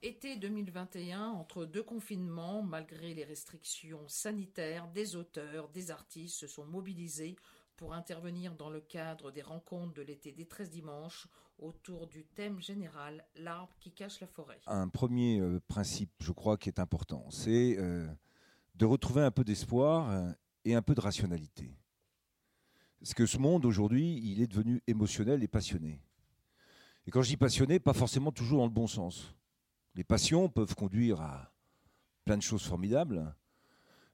Été 2021, entre deux confinements, malgré les restrictions sanitaires, des auteurs, des artistes se sont mobilisés pour intervenir dans le cadre des rencontres de l'été des 13 dimanches autour du thème général L'arbre qui cache la forêt. Un premier euh, principe, je crois, qui est important, c'est euh, de retrouver un peu d'espoir euh, et un peu de rationalité. Parce que ce monde aujourd'hui, il est devenu émotionnel et passionné. Et quand je dis passionné, pas forcément toujours dans le bon sens. Les passions peuvent conduire à plein de choses formidables,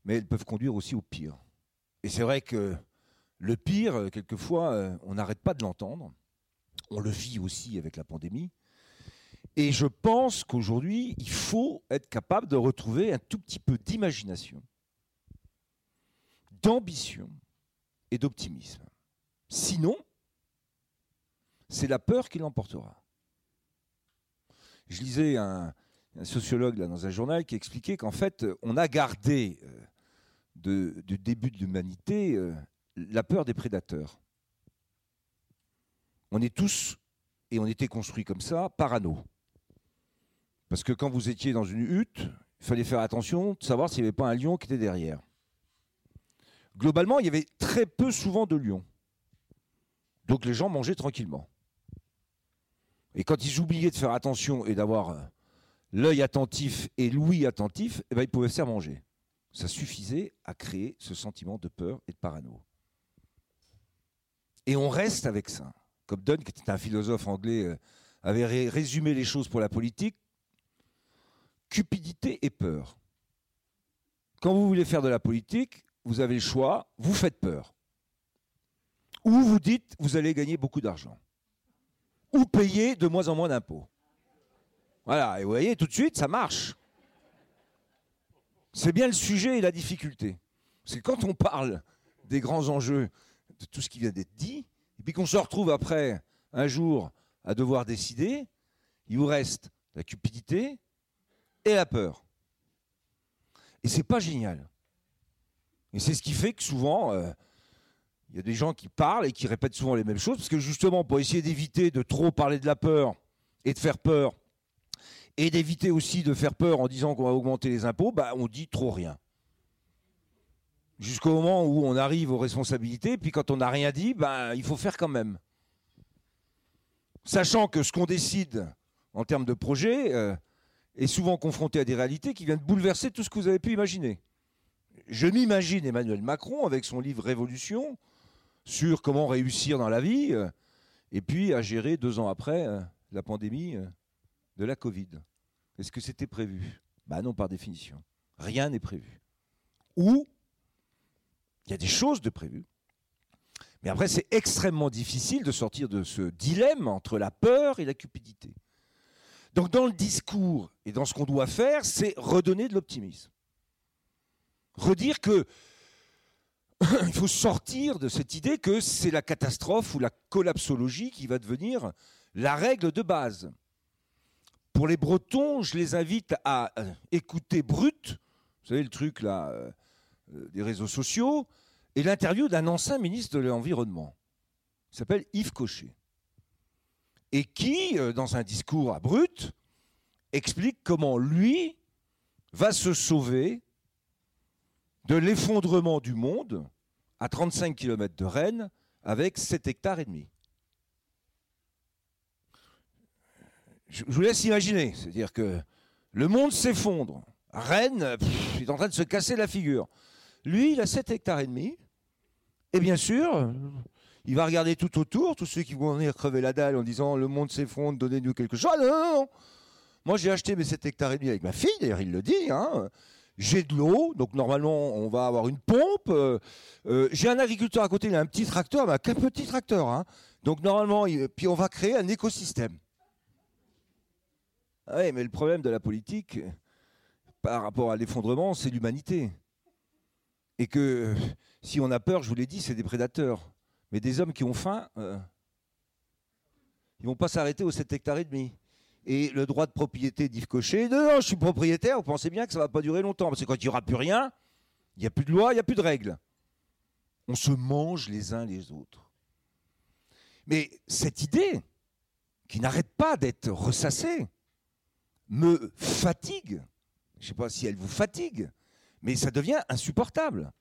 mais elles peuvent conduire aussi au pire. Et c'est vrai que le pire, quelquefois, euh, on n'arrête pas de l'entendre. On le vit aussi avec la pandémie. Et je pense qu'aujourd'hui, il faut être capable de retrouver un tout petit peu d'imagination, d'ambition et d'optimisme. Sinon, c'est la peur qui l'emportera. Je lisais un, sociologue dans un journal qui expliquait qu'en fait, on a gardé euh, du début de l'humanité euh, la peur des prédateurs. On est tous, et on était construits comme ça, parano. Parce que quand vous étiez dans une hutte, il fallait faire attention de savoir s'il n'y avait pas un lion qui était derrière. Globalement, il y avait très peu souvent de lions. Donc les gens mangeaient tranquillement. Et quand ils oubliaient de faire attention et d'avoir euh, l'œil attentif et l'ouïe attentif, eh ben, ils pouvaient se faire manger. Ça suffisait à créer ce sentiment de peur et de parano. Et on reste avec ça. Comme qui était un philosophe anglais, euh, avait résumé les choses pour la politique, cupidité et peur. Quand vous voulez faire de la politique, vous avez le choix, vous faites peur. Ou vous dites, vous allez gagner beaucoup d'argent ou payer de moins en moins d'impôts. Voilà, et vous voyez, tout de suite, ça marche. C'est bien le sujet et la difficulté. C'est quand on parle des grands enjeux, de tout ce qui vient d'être dit, et puis qu'on se retrouve après, un jour, à devoir décider, il vous reste la cupidité et la peur. Et c'est pas génial. Et c'est ce qui fait que souvent, euh, il y a des gens qui parlent et qui répètent souvent les mêmes choses, parce que justement, pour essayer d'éviter de trop parler de la peur et de faire peur, et d'éviter aussi de faire peur en disant qu'on va augmenter les impôts, bah, on dit trop rien. Jusqu'au moment où on arrive aux responsabilités, puis quand on n'a rien dit, bah, il faut faire quand même. Sachant que ce qu'on décide en termes de projet euh, est souvent confronté à des réalités qui viennent bouleverser tout ce que vous avez pu imaginer. Je m'imagine Emmanuel Macron avec son livre Révolution, sur comment réussir dans la vie, euh, et puis à gérer deux ans après euh, la pandémie euh, de la Covid. Est-ce que c'était prévu? Ben non, par définition. Rien n'est prévu. Ou il y a des choses de prévues. Mais après, c'est extrêmement difficile de sortir de ce dilemme entre la peur et la cupidité. Donc dans le discours et dans ce qu'on doit faire, c'est redonner de l'optimisme. Redire que il faut sortir de cette idée que c'est la catastrophe ou la collapsologie qui va devenir la règle de base. Pour les Bretons, je les invite à euh, écouter Brut, vous savez le truc là, euh, euh, des réseaux sociaux, et l'interview d'un ancien ministre de l'Environnement. Il s'appelle Yves Cochet. Et qui, dans un discours à Brut, explique comment lui va se sauver de l'effondrement du monde à 35 km de Rennes avec 7 hectares et demi. Je vous laisse imaginer, c'est-à-dire que le monde s'effondre. Rennes est en train de se casser la figure. Lui, il a 7 hectares et demi. Et bien sûr, il va regarder tout autour, tous ceux qui vont venir crever la dalle en disant le monde s'effondre, donnez-nous quelque chose. Non, non, non. Moi, j'ai acheté mes 7 hectares et demi avec ma fille, d'ailleurs, il le dit. Hein j'ai de l'eau, donc normalement on va avoir une pompe. Euh, euh, j'ai un agriculteur à côté, il a un petit tracteur, mais qu'un petit tracteur. Hein. Donc normalement, puis on va créer un écosystème. Ah oui, mais le problème de la politique, par rapport à l'effondrement, c'est l'humanité. Et que si on a peur, je vous l'ai dit, c'est des prédateurs. Mais des hommes qui ont faim, euh, ils vont pas s'arrêter aux 7 hectares et demi et le droit de propriété d'Yves Cochet. Non, je suis propriétaire, vous pensez bien que ça ne va pas durer longtemps, parce que quand il n'y aura plus rien, il n'y a plus de loi, il n'y a plus de règles. On se mange les uns les autres. Mais cette idée, qui n'arrête pas d'être ressassée, me fatigue. Je ne sais pas si elle vous fatigue, mais ça devient insupportable.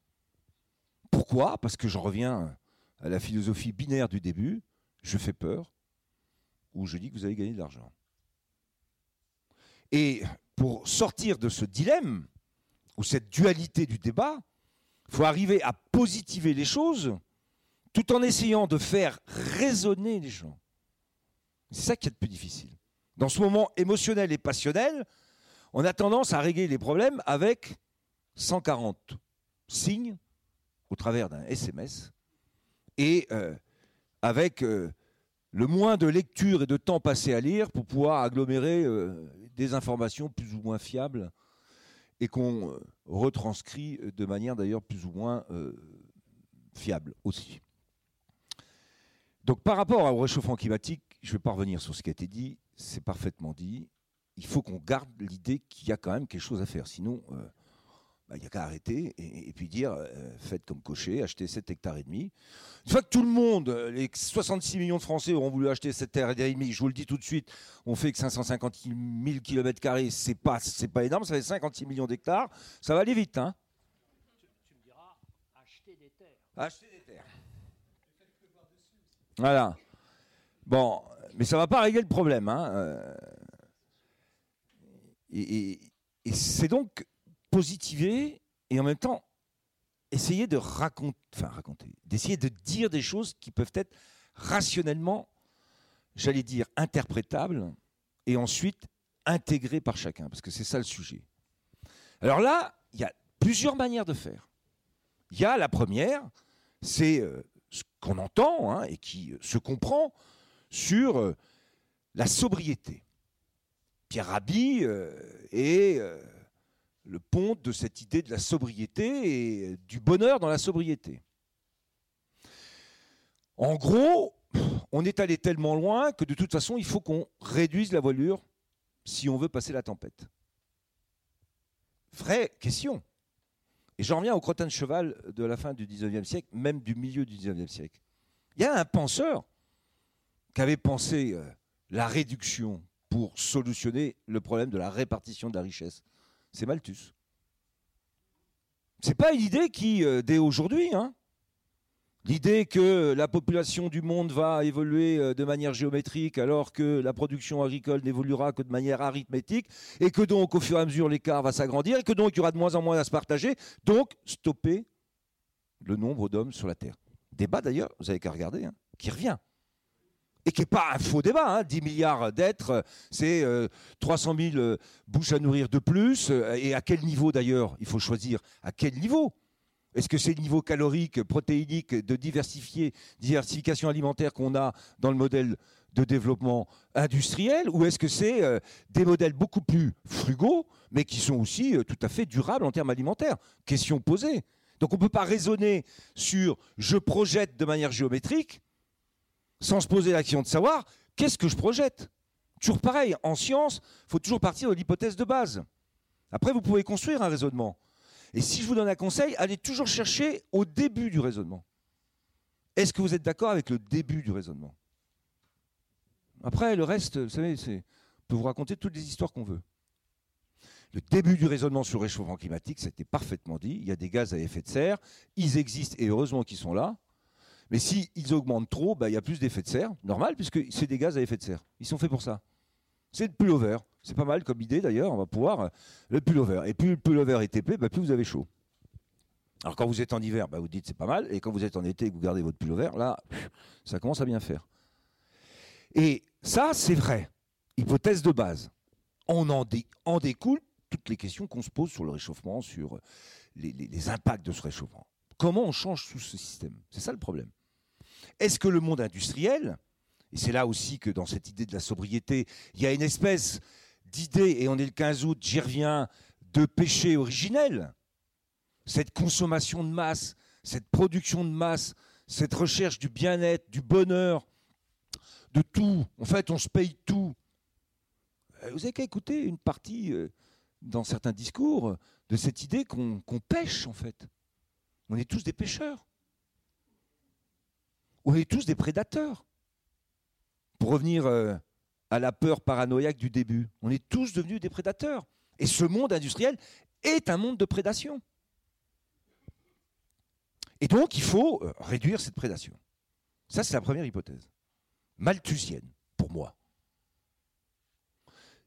Pourquoi? Parce que j'en reviens à la philosophie binaire du début. Je fais peur ou je dis que vous allez gagner de l'argent. Et pour sortir de ce dilemme, ou cette dualité du débat, il faut arriver à positiver les choses tout en essayant de faire raisonner les gens. C'est ça qui est le plus difficile. Dans ce moment émotionnel et passionnel, on a tendance à régler les problèmes avec 140 signes au travers d'un SMS et euh, avec euh, le moins de lecture et de temps passé à lire pour pouvoir agglomérer euh, des informations plus ou moins fiables et qu'on euh, retranscrit de manière d'ailleurs plus ou moins euh, fiable aussi. Donc par rapport au réchauffement climatique, je ne vais pas revenir sur ce qui a été dit, c'est parfaitement dit. Il faut qu'on garde l'idée qu'il y a quand même quelque chose à faire. Sinon, il n'y a qu'à arrêter et, puis dire euh, faites comme cocher, achetez 7 hectares et demi. Une fois que tout le monde, euh, les 66 millions de Français auront voulu acheter 7 hectares et demi, je vous le dis tout de suite, on fait que 550 000 km, c'est pas, c'est pas énorme, ça fait 56 millions d'hectares, ça va aller vite. Hein tu, me diras acheter des terres. Acheter des terres. Voilà. Bon, mais ça ne va pas régler le problème. Hein euh. et c'est donc positiver et en même temps essayer de raconter, enfin raconter, d'essayer de dire des choses qui peuvent être rationnellement, j'allais dire, interprétables et ensuite intégrées par chacun, parce que c'est ça le sujet. Alors là, il y a plusieurs manières de faire. Il y a la première, c'est euh, ce qu'on entend hein, et qui euh, se comprend sur euh, la sobriété. Pierre Rabhi est le pont de cette idée de la sobriété et du bonheur dans la sobriété. En gros, on est allé tellement loin que de toute façon, il faut qu'on réduise la voilure si on veut passer la tempête. Vraie question. Et j'en reviens au crottin de cheval de la fin du 19e siècle, même du milieu du 19e siècle. Il y a un penseur qui avait pensé euh, la réduction pour solutionner le problème de la répartition de la richesse c'est Malthus. C'est pas une idée qui, euh, dès aujourd'hui, hein. l'idée que la population du monde va évoluer euh, de manière géométrique alors que la production agricole n'évoluera que de manière arithmétique, et que donc au fur et à mesure l'écart va s'agrandir, et que donc il y aura de moins en moins à se partager, donc stopper le nombre d'hommes sur la Terre. Débat d'ailleurs, vous avez qu'à regarder, hein, qui revient et qui n'est pas un faux débat. 10 hein. milliards d'êtres, c'est 300 euh, 000 euh, bouches à nourrir de plus. Euh, et à quel niveau d'ailleurs? Il faut choisir à quel niveau est-ce que c'est le niveau calorique, protéinique, de diversifier, diversification alimentaire qu'on a dans le modèle de développement industriel, ou est-ce que c'est des modèles beaucoup plus frugaux, mais qui sont aussi tout à fait durables en termes alimentaires? Question posée. Donc on ne peut pas raisonner sur je projette de manière géométrique sans se poser l'action de savoir qu'est-ce que je projette? Toujours pareil, en science, il faut toujours partir de l'hypothèse de base. Après, vous pouvez construire un raisonnement. Et si je vous donne un conseil, allez toujours chercher au début du raisonnement. Est-ce que vous êtes d'accord avec le début du raisonnement? Après, le reste, vous savez, on peut vous raconter toutes les histoires qu'on veut. Le début du raisonnement sur le réchauffement climatique, ça a été parfaitement dit. Il y a des gaz à effet de serre, ils existent et heureusement qu'ils sont là. Mais s'ils augmentent trop, bah, il y a plus d'effet de serre, normal, puisque c'est des gaz à effet de serre. Ils sont faits pour ça. C'est le pullover. C'est pas mal comme idée d'ailleurs, on va pouvoir. Euh, le pullover. Et plus le pullover est épais, bah, plus vous avez chaud. Alors quand vous êtes en hiver, bah, vous dites c'est pas mal. Et quand vous êtes en été et que vous gardez votre pullover, là, ça commence à bien faire. Et ça, c'est vrai. Hypothèse de base. On en, découle toutes les questions qu'on se pose sur le réchauffement, sur les impacts de ce réchauffement. Comment on change tout ce système? C'est ça le problème. Est-ce que le monde industriel, et c'est là aussi que dans cette idée de la sobriété, il y a une espèce d'idée, et on est le 15 août, j'y reviens, de péché originel, cette consommation de masse, cette production de masse, cette recherche du bien-être, du bonheur, de tout. En fait, on se paye tout. Euh, vous avez qu'à écouter une partie euh, dans certains discours de cette idée qu'on pêche, en fait. On est tous des pêcheurs. On est tous des prédateurs. Pour revenir euh, à la peur paranoïaque du début. On est tous devenus des prédateurs. Et ce monde industriel est un monde de prédation. Et donc, il faut euh, réduire cette prédation. Ça, c'est la première hypothèse. Malthusienne, pour moi.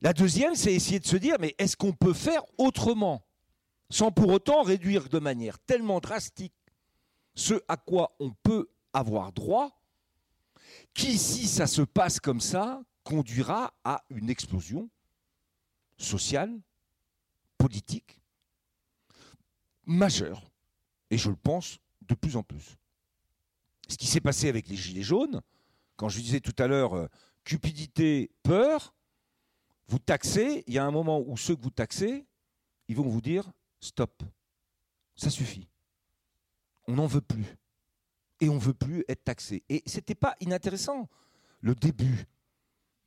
La deuxième, c'est essayer de se dire, mais est-ce qu'on peut faire autrement, sans pour autant réduire de manière tellement drastique ce à quoi on peut avoir droit, qui, si ça se passe comme ça, conduira à une explosion sociale, politique, majeure, et je le pense de plus en plus. Ce qui s'est passé avec les Gilets jaunes, quand je disais tout à l'heure euh, cupidité, peur, vous taxez, il y a un moment où ceux que vous taxez, ils vont vous dire stop, ça suffit. On n'en veut plus. Et on veut plus être taxé. Et ce n'était pas inintéressant, le début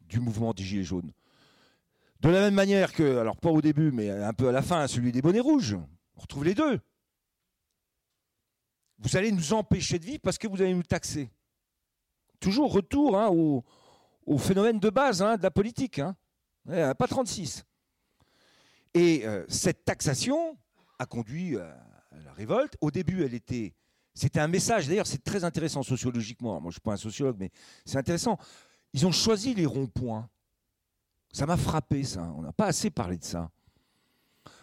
du mouvement des Gilets jaunes. De la même manière que, alors pas au début, mais un peu à la fin, celui des bonnets rouges. On retrouve les deux. Vous allez nous empêcher de vivre parce que vous allez nous taxer. Toujours retour hein, au, phénomène de base hein, de la politique. Hein. Pas 36. Et euh, cette taxation a conduit à la révolte. Au début, elle était. C'était un message, d'ailleurs, c'est très intéressant sociologiquement. Moi, je ne suis pas un sociologue, mais c'est intéressant. Ils ont choisi les ronds-points. Ça m'a frappé, ça. On n'a pas assez parlé de ça.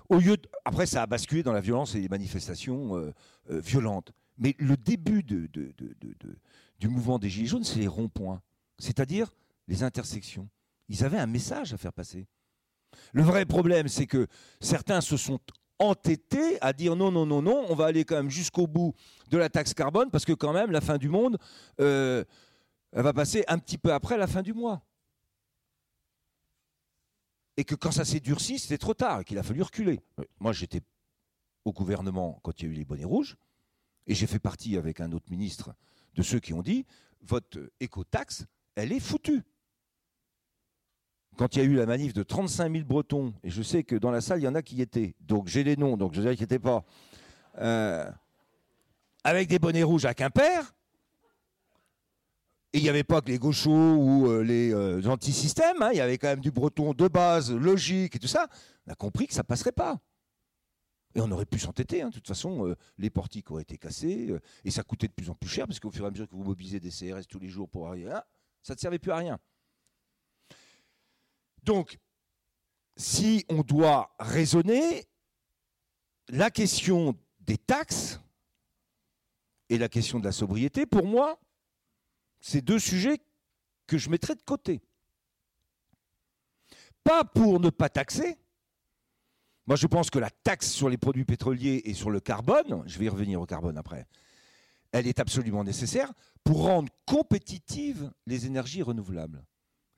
Au lieu Après, ça a basculé dans la violence et les manifestations euh, euh, violentes. Mais le début de, du mouvement des Gilets jaunes, c'est les ronds-points, c'est-à-dire les intersections. Ils avaient un message à faire passer. Le vrai problème, c'est que certains se sont entêtés à dire non, non, non, non, on va aller quand même jusqu'au bout de la taxe carbone, parce que quand même, la fin du monde, euh, va passer un petit peu après la fin du mois. Et que quand ça s'est durci, c'était trop tard, et qu'il a fallu reculer. Moi, j'étais au gouvernement quand il y a eu les bonnets rouges, et j'ai fait partie avec un autre ministre de ceux qui ont dit votre éco-taxe, elle est foutue. Quand il y a eu la manif de 35 000 Bretons, et je sais que dans la salle, il y en a qui y étaient, donc j'ai les noms, donc je ne vous inquiétez pas, euh, avec des bonnets rouges à Quimper, et il n'y avait pas que les gauchos ou euh, les euh, anti-systèmes, hein, il y avait quand même du breton de base, logique et tout ça. On a compris que ça ne passerait pas. Et on aurait pu s'entêter. Hein. De toute façon, les portiques auraient été cassés et ça coûtait de plus en plus cher parce qu'au fur et à mesure que vous mobilisez des CRS tous les jours pour rien, ça ne servait plus à rien. Donc, si on doit raisonner, la question des taxes et la question de la sobriété, pour moi, c'est deux sujets que je mettrais de côté. Pas pour ne pas taxer, moi, je pense que la taxe sur les produits pétroliers et sur le carbone, je vais y revenir au carbone après, elle est absolument nécessaire pour rendre compétitives les énergies renouvelables.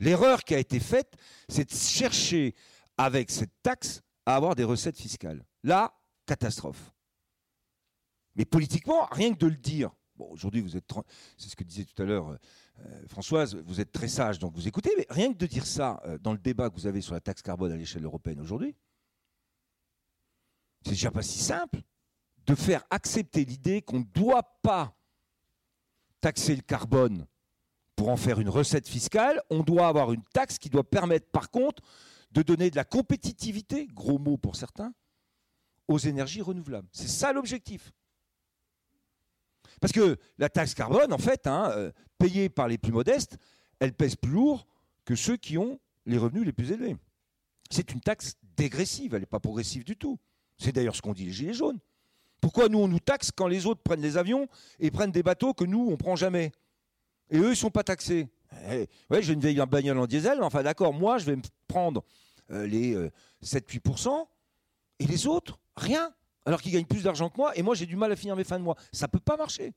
L'erreur qui a été faite, c'est de chercher avec cette taxe à avoir des recettes fiscales. Là, catastrophe. Mais politiquement, rien que de le dire, bon, aujourd'hui vous êtes, c'est ce que disait tout à l'heure euh, Françoise, vous êtes très sage, donc vous écoutez, mais rien que de dire ça euh, dans le débat que vous avez sur la taxe carbone à l'échelle européenne aujourd'hui, c'est déjà pas si simple de faire accepter l'idée qu'on ne doit pas taxer le carbone pour en faire une recette fiscale, on doit avoir une taxe qui doit permettre par contre de donner de la compétitivité, gros mot pour certains, aux énergies renouvelables. C'est ça l'objectif. Parce que la taxe carbone, en fait, hein, euh, payée par les plus modestes, elle pèse plus lourd que ceux qui ont les revenus les plus élevés. C'est une taxe dégressive, elle n'est pas progressive du tout. C'est d'ailleurs ce qu'ont dit les Gilets jaunes. Pourquoi nous, on nous taxe quand les autres prennent des avions et prennent des bateaux que nous, on ne prend jamais? Et eux, ils ne sont pas taxés. Eh, ouais, j'ai une vieille bagnole en diesel, mais enfin d'accord, moi, je vais me prendre euh, les 7-8%, euh, et les autres, rien. Alors qu'ils gagnent plus d'argent que moi, et moi, j'ai du mal à finir mes fins de mois. Ça peut pas marcher.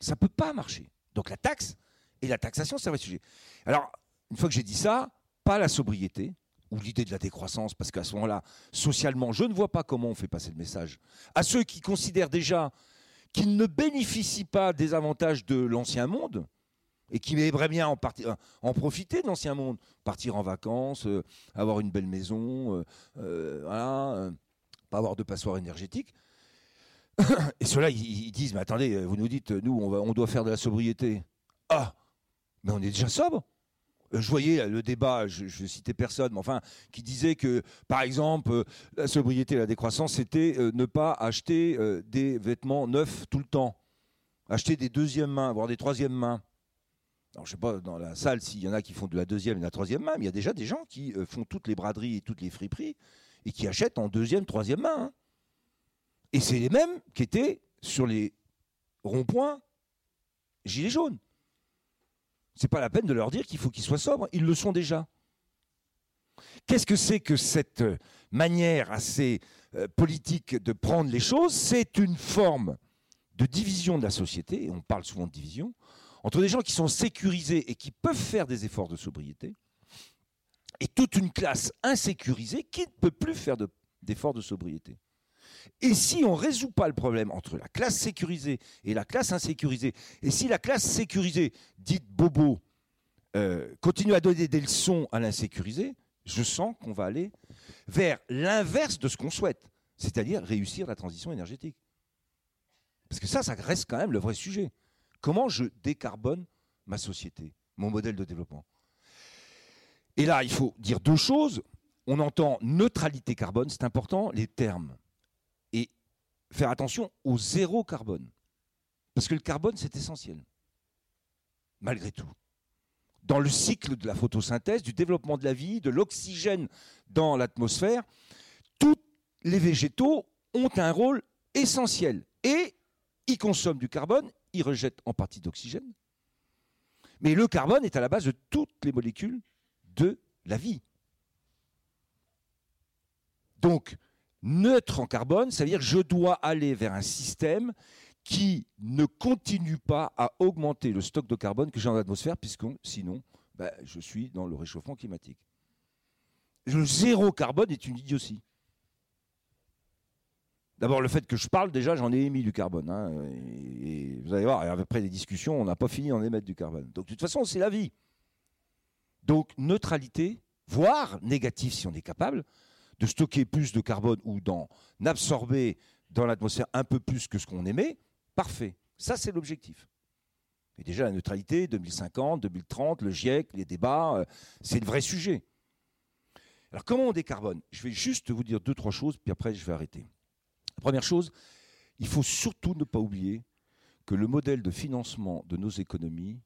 Ça ne peut pas marcher. Donc la taxe et la taxation, c'est un vrai sujet. Alors, une fois que j'ai dit ça, pas la sobriété, ou l'idée de la décroissance, parce qu'à ce moment-là, socialement, je ne vois pas comment on fait passer le message. À ceux qui considèrent déjà qu'ils ne bénéficient pas des avantages de l'ancien monde, et qui aimeraient bien en, profiter de l'ancien monde, partir en vacances, euh, avoir une belle maison, euh, euh, pas avoir de passoire énergétique. Et ceux-là, ils, disent, mais attendez, vous nous dites, nous, on, on doit faire de la sobriété. Ah, mais on est déjà sobre. Euh, je voyais le débat, je ne citais personne, mais enfin, qui disait que, par exemple, euh, la sobriété la décroissance, c'était euh, ne pas acheter des vêtements neufs tout le temps. Acheter des deuxièmes mains, voire des troisièmes mains. Alors, je ne sais pas dans la salle s'il y en a qui font de la deuxième et de la troisième main, mais il y a déjà des gens qui font toutes les braderies et toutes les friperies et qui achètent en deuxième, troisième main. Hein. Et c'est les mêmes qui étaient sur les ronds-points gilets jaunes. C'est pas la peine de leur dire qu'il faut qu'ils soient sobres, ils le sont déjà. Qu'est-ce que c'est que cette euh, manière assez euh, politique de prendre les choses? C'est une forme de division de la société, et on parle souvent de division, entre des gens qui sont sécurisés et qui peuvent faire des efforts de sobriété, et toute une classe insécurisée qui ne peut plus faire d'efforts de sobriété. Et si on ne résout pas le problème entre la classe sécurisée et la classe insécurisée, et si la classe sécurisée, dite bobo, euh, continue à donner des leçons à l'insécurisé, je sens qu'on va aller vers l'inverse de ce qu'on souhaite, c'est-à-dire réussir la transition énergétique. Parce que ça, ça reste quand même le vrai sujet. Comment je décarbone ma société, mon modèle de développement? Et là, il faut dire deux choses. On entend neutralité carbone, c'est important, les termes faire attention au zéro carbone. Parce que le carbone, c'est essentiel. Malgré tout. Dans le cycle de la photosynthèse, du développement de la vie, de l'oxygène dans l'atmosphère, tous les végétaux ont un rôle essentiel. Et ils consomment du carbone, ils rejettent en partie d'oxygène. Mais le carbone est à la base de toutes les molécules de la vie. Donc, neutre en carbone, ça veut dire je dois aller vers un système qui ne continue pas à augmenter le stock de carbone que j'ai dans l'atmosphère, puisque sinon, ben, je suis dans le réchauffement climatique. Le zéro carbone est une idiotie. D'abord, le fait que je parle, déjà, j'en ai émis du carbone. Hein, et, vous allez voir, après des discussions, on n'a pas fini d'en émettre du carbone. Donc, de toute façon, c'est la vie. Donc, neutralité, voire négatif si on est capable, de stocker plus de carbone ou d'en absorber dans l'atmosphère un peu plus que ce qu'on émet, parfait. Ça, c'est l'objectif. Et déjà, la neutralité, 2050, 2030, le GIEC, les débats, euh, c'est le vrai sujet. Alors, comment on décarbone? Je vais juste vous dire deux, trois choses, puis après, je vais arrêter. La première chose, il faut surtout ne pas oublier que le modèle de financement de nos économies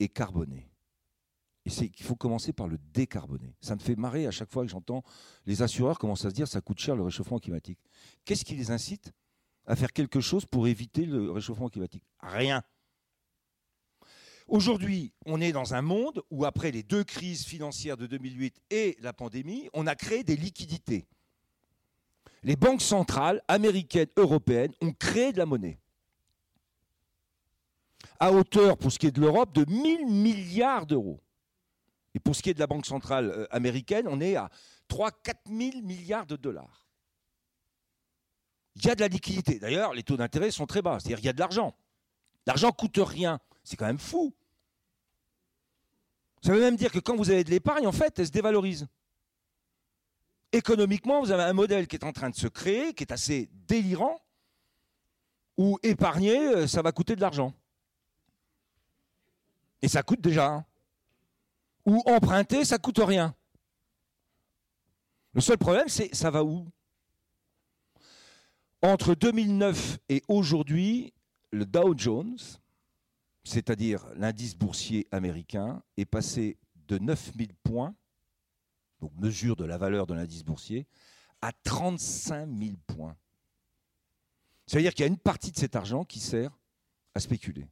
est carboné. C'est qu'il faut commencer par le décarboner. Ça me fait marrer à chaque fois que j'entends les assureurs commencer à se dire ça coûte cher le réchauffement climatique. Qu'est-ce qui les incite à faire quelque chose pour éviter le réchauffement climatique? Rien. Aujourd'hui, on est dans un monde où, après les deux crises financières de 2008 et la pandémie, on a créé des liquidités. Les banques centrales américaines, européennes ont créé de la monnaie. À hauteur, pour ce qui est de l'Europe, de 1000 milliards d'euros. Et pour ce qui est de la Banque centrale euh, américaine, on est à 3-4 000 milliards de dollars. Il y a de la liquidité. D'ailleurs, les taux d'intérêt sont très bas. C'est-à-dire qu'il y a de l'argent. L'argent coûte rien. C'est quand même fou. Ça veut même dire que quand vous avez de l'épargne, en fait, elle se dévalorise. Économiquement, vous avez un modèle qui est en train de se créer, qui est assez délirant, où épargner, euh, ça va coûter de l'argent. Et ça coûte déjà. Hein ou emprunter, ça coûte rien. Le seul problème, c'est ça va où? Entre 2009 et aujourd'hui, le Dow Jones, c'est-à-dire l'indice boursier américain, est passé de 9000 points, donc mesure de la valeur de l'indice boursier, à 35 000 points. C'est-à-dire qu'il y a une partie de cet argent qui sert à spéculer.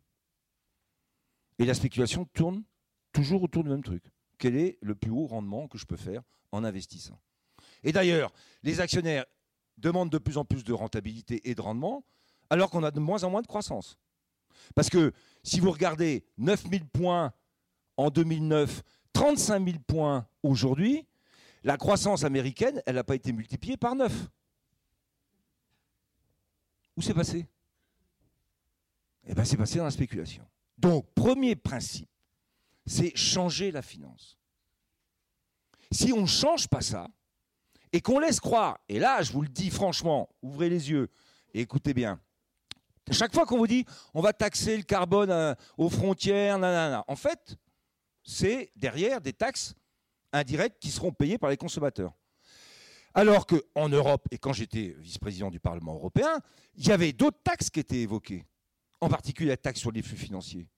Et la spéculation tourne toujours autour du même truc. Quel est le plus haut rendement que je peux faire en investissant? Et d'ailleurs, les actionnaires demandent de plus en plus de rentabilité et de rendement, alors qu'on a de moins en moins de croissance. Parce que si vous regardez 9000 points en 2009, 35 000 points aujourd'hui, la croissance américaine, elle n'a pas été multipliée par 9. Où c'est passé? Eh bien, c'est passé dans la spéculation. Donc, premier principe, c'est changer la finance. Si on ne change pas ça, et qu'on laisse croire, et là je vous le dis franchement, ouvrez les yeux et écoutez bien, chaque fois qu'on vous dit on va taxer le carbone euh, aux frontières, nanana, en fait, c'est derrière des taxes indirectes qui seront payées par les consommateurs. Alors qu'en Europe, et quand j'étais vice-président du Parlement européen, il y avait d'autres taxes qui étaient évoquées, en particulier la taxe sur les flux financiers.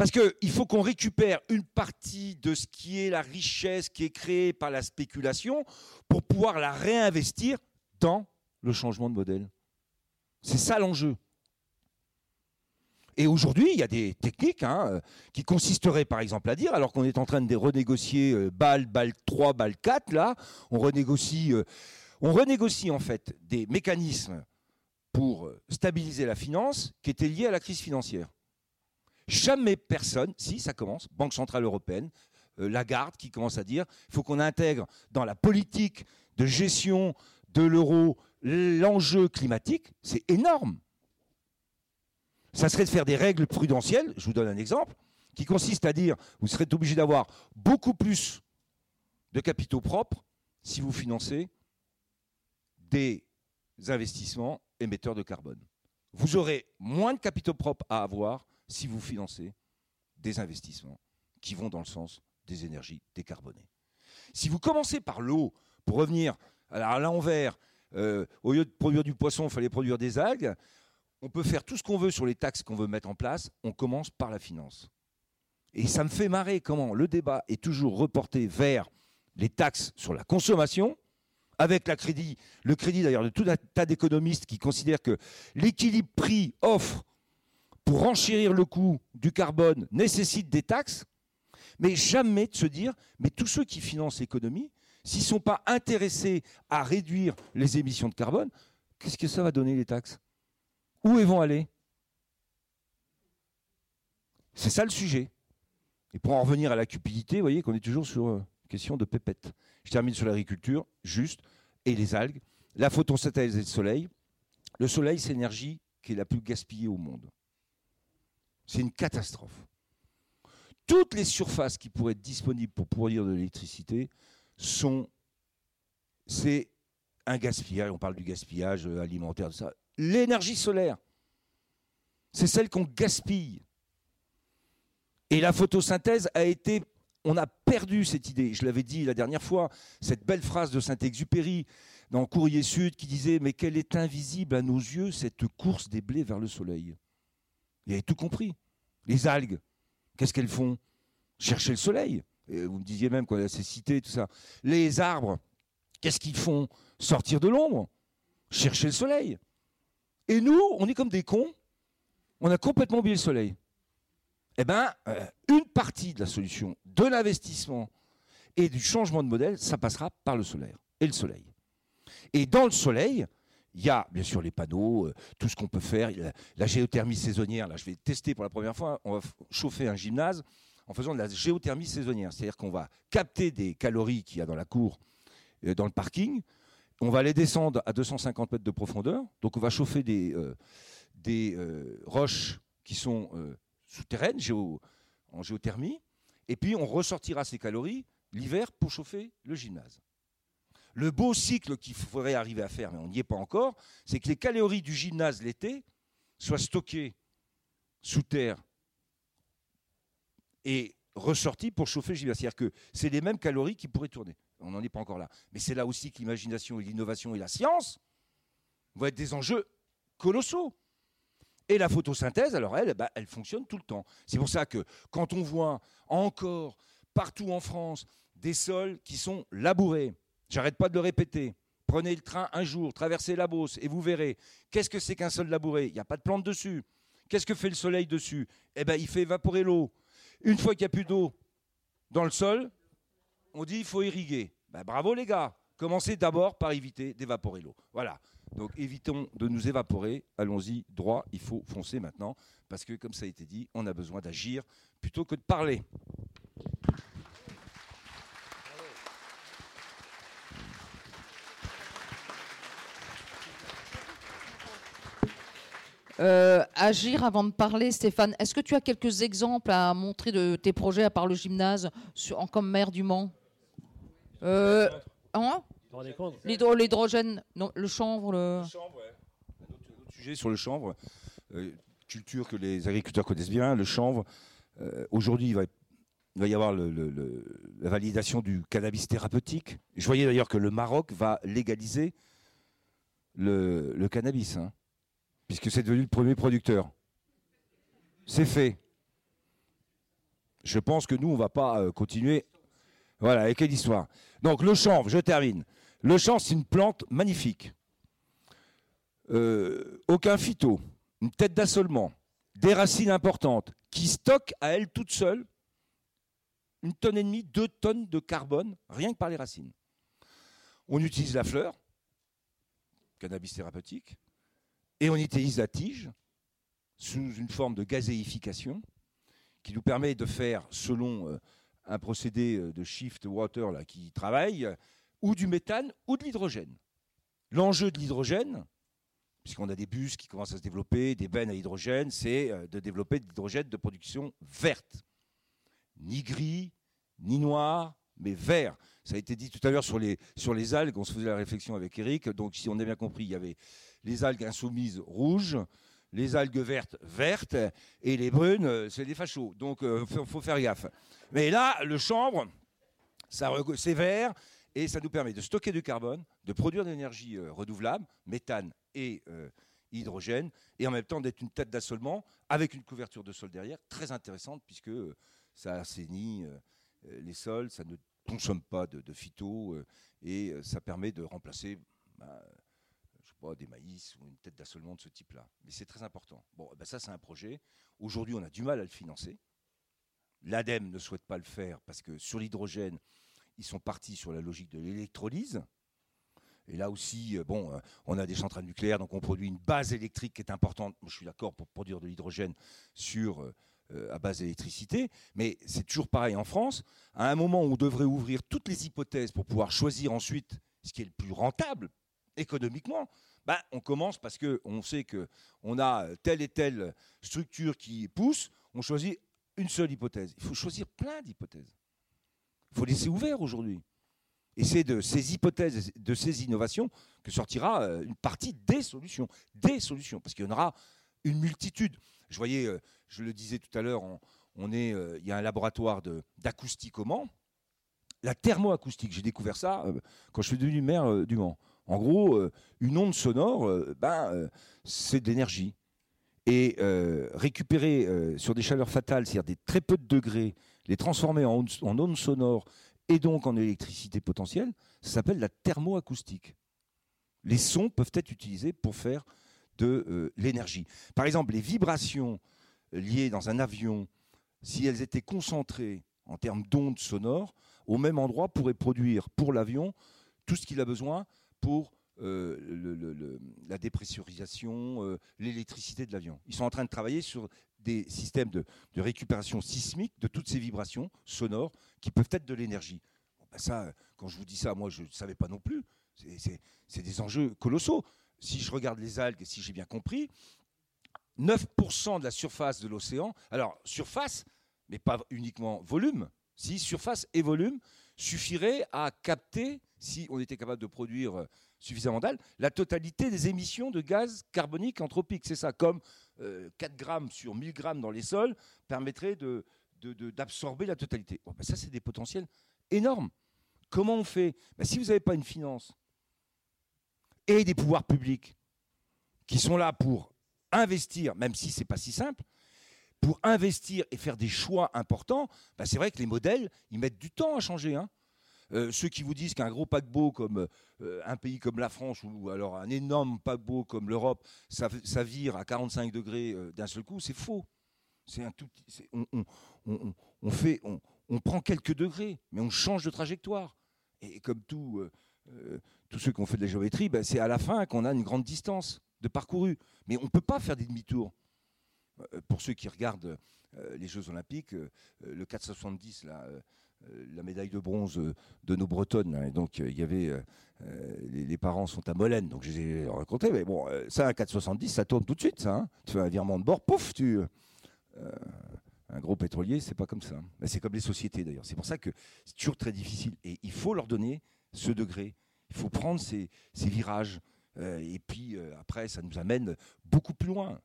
Parce qu'il faut qu'on récupère une partie de ce qui est la richesse qui est créée par la spéculation pour pouvoir la réinvestir dans le changement de modèle. C'est ça l'enjeu. Et aujourd'hui, il y a des techniques hein, euh, qui consisteraient par exemple à dire, alors qu'on est en train de renégocier euh, BAL, BAL 3, BAL 4, là, on renégocie, euh, on renégocie en fait des mécanismes pour stabiliser la finance qui étaient liés à la crise financière. Jamais personne, si ça commence, Banque Centrale Européenne, euh, Lagarde qui commence à dire il faut qu'on intègre dans la politique de gestion de l'euro l'enjeu climatique, c'est énorme. Ça serait de faire des règles prudentielles, je vous donne un exemple, qui consiste à dire vous serez obligé d'avoir beaucoup plus de capitaux propres si vous financez des investissements émetteurs de carbone. Vous aurez moins de capitaux propres à avoir si vous financez des investissements qui vont dans le sens des énergies décarbonées. Si vous commencez par l'eau pour revenir à l'envers, euh, au lieu de produire du poisson, il fallait produire des algues, on peut faire tout ce qu'on veut sur les taxes qu'on veut mettre en place, on commence par la finance. Et ça me fait marrer comment le débat est toujours reporté vers les taxes sur la consommation, avec la crédit, le crédit d'ailleurs de tout un tas d'économistes qui considèrent que l'équilibre prix-offre pour renchérir le coût du carbone nécessite des taxes, mais jamais de se dire, mais tous ceux qui financent l'économie, s'ils ne sont pas intéressés à réduire les émissions de carbone, qu'est-ce que ça va donner les taxes? Où elles vont aller? C'est ça le sujet. Et pour en revenir à la cupidité, vous voyez qu'on est toujours sur une euh, question de pépette. Je termine sur l'agriculture, juste, et les algues. La photosynthèse et le soleil. Le soleil, c'est l'énergie qui est la plus gaspillée au monde. C'est une catastrophe. Toutes les surfaces qui pourraient être disponibles pour produire de l'électricité sont. C'est un gaspillage. On parle du gaspillage euh, alimentaire, de ça. L'énergie solaire, c'est celle qu'on gaspille. Et la photosynthèse a été. On a perdu cette idée. Je l'avais dit la dernière fois, cette belle phrase de Saint-Exupéry dans Courrier Sud qui disait Mais quelle est invisible à nos yeux cette course des blés vers le soleil? Il avait tout compris. Les algues, qu'est-ce qu'elles font? Chercher le soleil. vous me disiez même qu'on a ces cités, tout ça. Les arbres, qu'est-ce qu'ils font? Sortir de l'ombre. Chercher le soleil. Et nous, on est comme des cons. On a complètement oublié le soleil. Eh bien, euh, une partie de la solution de l'investissement et du changement de modèle, ça passera par le solaire et le soleil. Et dans le soleil, il y a bien sûr les panneaux, euh, tout ce qu'on peut faire. La, géothermie saisonnière, là je vais tester pour la première fois, on va chauffer un gymnase en faisant de la géothermie saisonnière. C'est-à-dire qu'on va capter des calories qu'il y a dans la cour, euh, dans le parking, on va les descendre à 250 mètres de profondeur, donc on va chauffer des, euh, des roches qui sont souterraines en géothermie, et puis on ressortira ces calories l'hiver pour chauffer le gymnase. Le beau cycle qu'il faudrait arriver à faire, mais on n'y est pas encore, c'est que les calories du gymnase l'été soient stockées sous terre et ressorties pour chauffer le gymnase. C'est-à-dire que c'est les mêmes calories qui pourraient tourner. On n'en est pas encore là. Mais c'est là aussi que l'imagination et l'innovation et la science vont être des enjeux colossaux. Et la photosynthèse, alors elle, bah, elle fonctionne tout le temps. C'est pour ça que quand on voit encore partout en France des sols qui sont labourés, J'arrête pas de le répéter. Prenez le train un jour, traversez la Beauce et vous verrez. Qu'est-ce que c'est qu'un sol labouré? Il n'y a pas de plante dessus. Qu'est-ce que fait le soleil dessus? Eh bien, il fait évaporer l'eau. Une fois qu'il n'y a plus d'eau dans le sol, on dit il faut irriguer. Ben, bravo les gars. Commencez d'abord par éviter d'évaporer l'eau. Voilà. Donc évitons de nous évaporer. Allons-y droit. Il faut foncer maintenant. Parce que, comme ça a été dit, on a besoin d'agir plutôt que de parler. Euh, agir avant de parler, Stéphane. Est-ce que tu as quelques exemples à montrer de tes projets à part le gymnase en, comme maire du Mans? Euh, hein? L'hydrogène, le chanvre. Le... chanvre, ouais. Un autre, sujet sur le chanvre. Euh, culture que les agriculteurs connaissent bien, le chanvre. Aujourd'hui, il va, il va, y avoir la validation du cannabis thérapeutique. Je voyais d'ailleurs que le Maroc va légaliser le, cannabis, hein, puisque c'est devenu le premier producteur. C'est fait. Je pense que nous, on ne va pas euh, continuer. Voilà, avec quelle histoire. Donc le chanvre, je termine. Le chanvre, c'est une plante magnifique. Euh, aucun phyto, une tête d'assolement, des racines importantes, qui stockent à elle toute seule une tonne et demie, deux tonnes de carbone, rien que par les racines. On utilise la fleur, cannabis thérapeutique, et on utilise la tige sous une forme de gazéification qui nous permet de faire, selon euh, un procédé euh, de shift water qui travaille, ou du méthane ou de l'hydrogène. L'enjeu de l'hydrogène, puisqu'on a des bus qui commencent à se développer, des bennes à hydrogène, c'est euh, de développer de l'hydrogène de production verte. Ni gris, ni noir, mais vert. Ça a été dit tout à l'heure sur les, sur les algues, on se faisait la réflexion avec Eric. Donc, si on a bien compris, il y avait les algues insoumises rouges, les algues vertes vertes, et les brunes, euh, c'est des fachos. Donc, il euh, faut, faire gaffe. Mais là, le chanvre, c'est vert, et ça nous permet de stocker du carbone, de produire de l'énergie euh, renouvelable, méthane et hydrogène, et en même temps d'être une tête d'assolement avec une couverture de sol derrière, très intéressante, puisque ça assainit les sols, ça ne consomme pas de, de phyto euh, et euh, ça permet de remplacer bah, sais pas, des maïs ou une tête d'assolement de ce type-là. Mais c'est très important. Bon, ben ça c'est un projet. Aujourd'hui, on a du mal à le financer. L'ADEME ne souhaite pas le faire parce que sur l'hydrogène, ils sont partis sur la logique de l'électrolyse. Et là aussi, euh, bon, on a des centrales nucléaires, donc on produit une base électrique qui est importante. je suis d'accord pour produire de l'hydrogène sur à base d'électricité, mais c'est toujours pareil en France. À un moment où on devrait ouvrir toutes les hypothèses pour pouvoir choisir ensuite ce qui est le plus rentable économiquement, ben, on commence parce qu'on sait qu'on a telle et telle structure qui pousse, on choisit une seule hypothèse. Il faut choisir plein d'hypothèses. Il faut laisser ouvert aujourd'hui. Et c'est de ces hypothèses, de ces innovations que sortira euh, une partie des solutions. Des solutions, parce qu'il y en aura une multitude. Je voyais, euh, je le disais tout à l'heure, on, est, euh, il y a un laboratoire d'acoustique au Mans. La thermoacoustique, j'ai découvert ça euh, quand je suis devenu maire du Mans. En gros, une onde sonore, ben, c'est de l'énergie. Et récupérer sur des chaleurs fatales, c'est-à-dire des très peu de degrés, les transformer en, en ondes sonores et donc en électricité potentielle, ça s'appelle la thermoacoustique. Les sons peuvent être utilisés pour faire de euh, l'énergie. Par exemple, les vibrations liées dans un avion, si elles étaient concentrées en termes d'ondes sonores, au même endroit pourraient produire pour l'avion tout ce qu'il a besoin pour euh, la dépressurisation, euh, l'électricité de l'avion. Ils sont en train de travailler sur des systèmes de, récupération sismique de toutes ces vibrations sonores qui peuvent être de l'énergie. Ben ça, quand je vous dis ça, moi je ne savais pas non plus. C'est des enjeux colossaux si je regarde les algues, si j'ai bien compris, 9% de la surface de l'océan, alors surface, mais pas uniquement volume, si surface et volume suffirait à capter, si on était capable de produire suffisamment d'algues, la totalité des émissions de gaz carbonique anthropique. C'est ça, comme 4 euh, grammes sur 1000 grammes dans les sols permettrait d'absorber la totalité. Ben ça, c'est des potentiels énormes. Comment on fait? Ben Si vous n'avez pas une finance et des pouvoirs publics qui sont là pour investir, même si ce n'est pas si simple, pour investir et faire des choix importants, bah, c'est vrai que les modèles, ils mettent du temps à changer. Hein. Euh, ceux qui vous disent qu'un gros paquebot comme euh, un pays comme la France ou alors un énorme paquebot comme l'Europe, ça, vire à 45 degrés euh, d'un seul coup, c'est faux. C'est un tout on, on, fait, on, prend quelques degrés, mais on change de trajectoire. Et comme tout, tous ceux qui ont fait de la géométrie, ben, c'est à la fin qu'on a une grande distance de parcouru. Mais on ne peut pas faire des demi-tours. Euh, pour ceux qui regardent euh, les Jeux Olympiques, euh, le 470, là, la médaille de bronze de nos Bretonnes. Hein, donc il y avait les, parents sont à Molène, donc je les ai rencontrés. Mais bon, ça un 470, ça tourne tout de suite. Ça, hein. Tu fais un virement de bord, pouf, tu un gros pétrolier, c'est pas comme ça. C'est comme les sociétés d'ailleurs. C'est pour ça que c'est toujours très difficile et il faut leur donner ce degré il faut prendre ces, virages. Euh, et puis euh, après, ça nous amène beaucoup plus loin.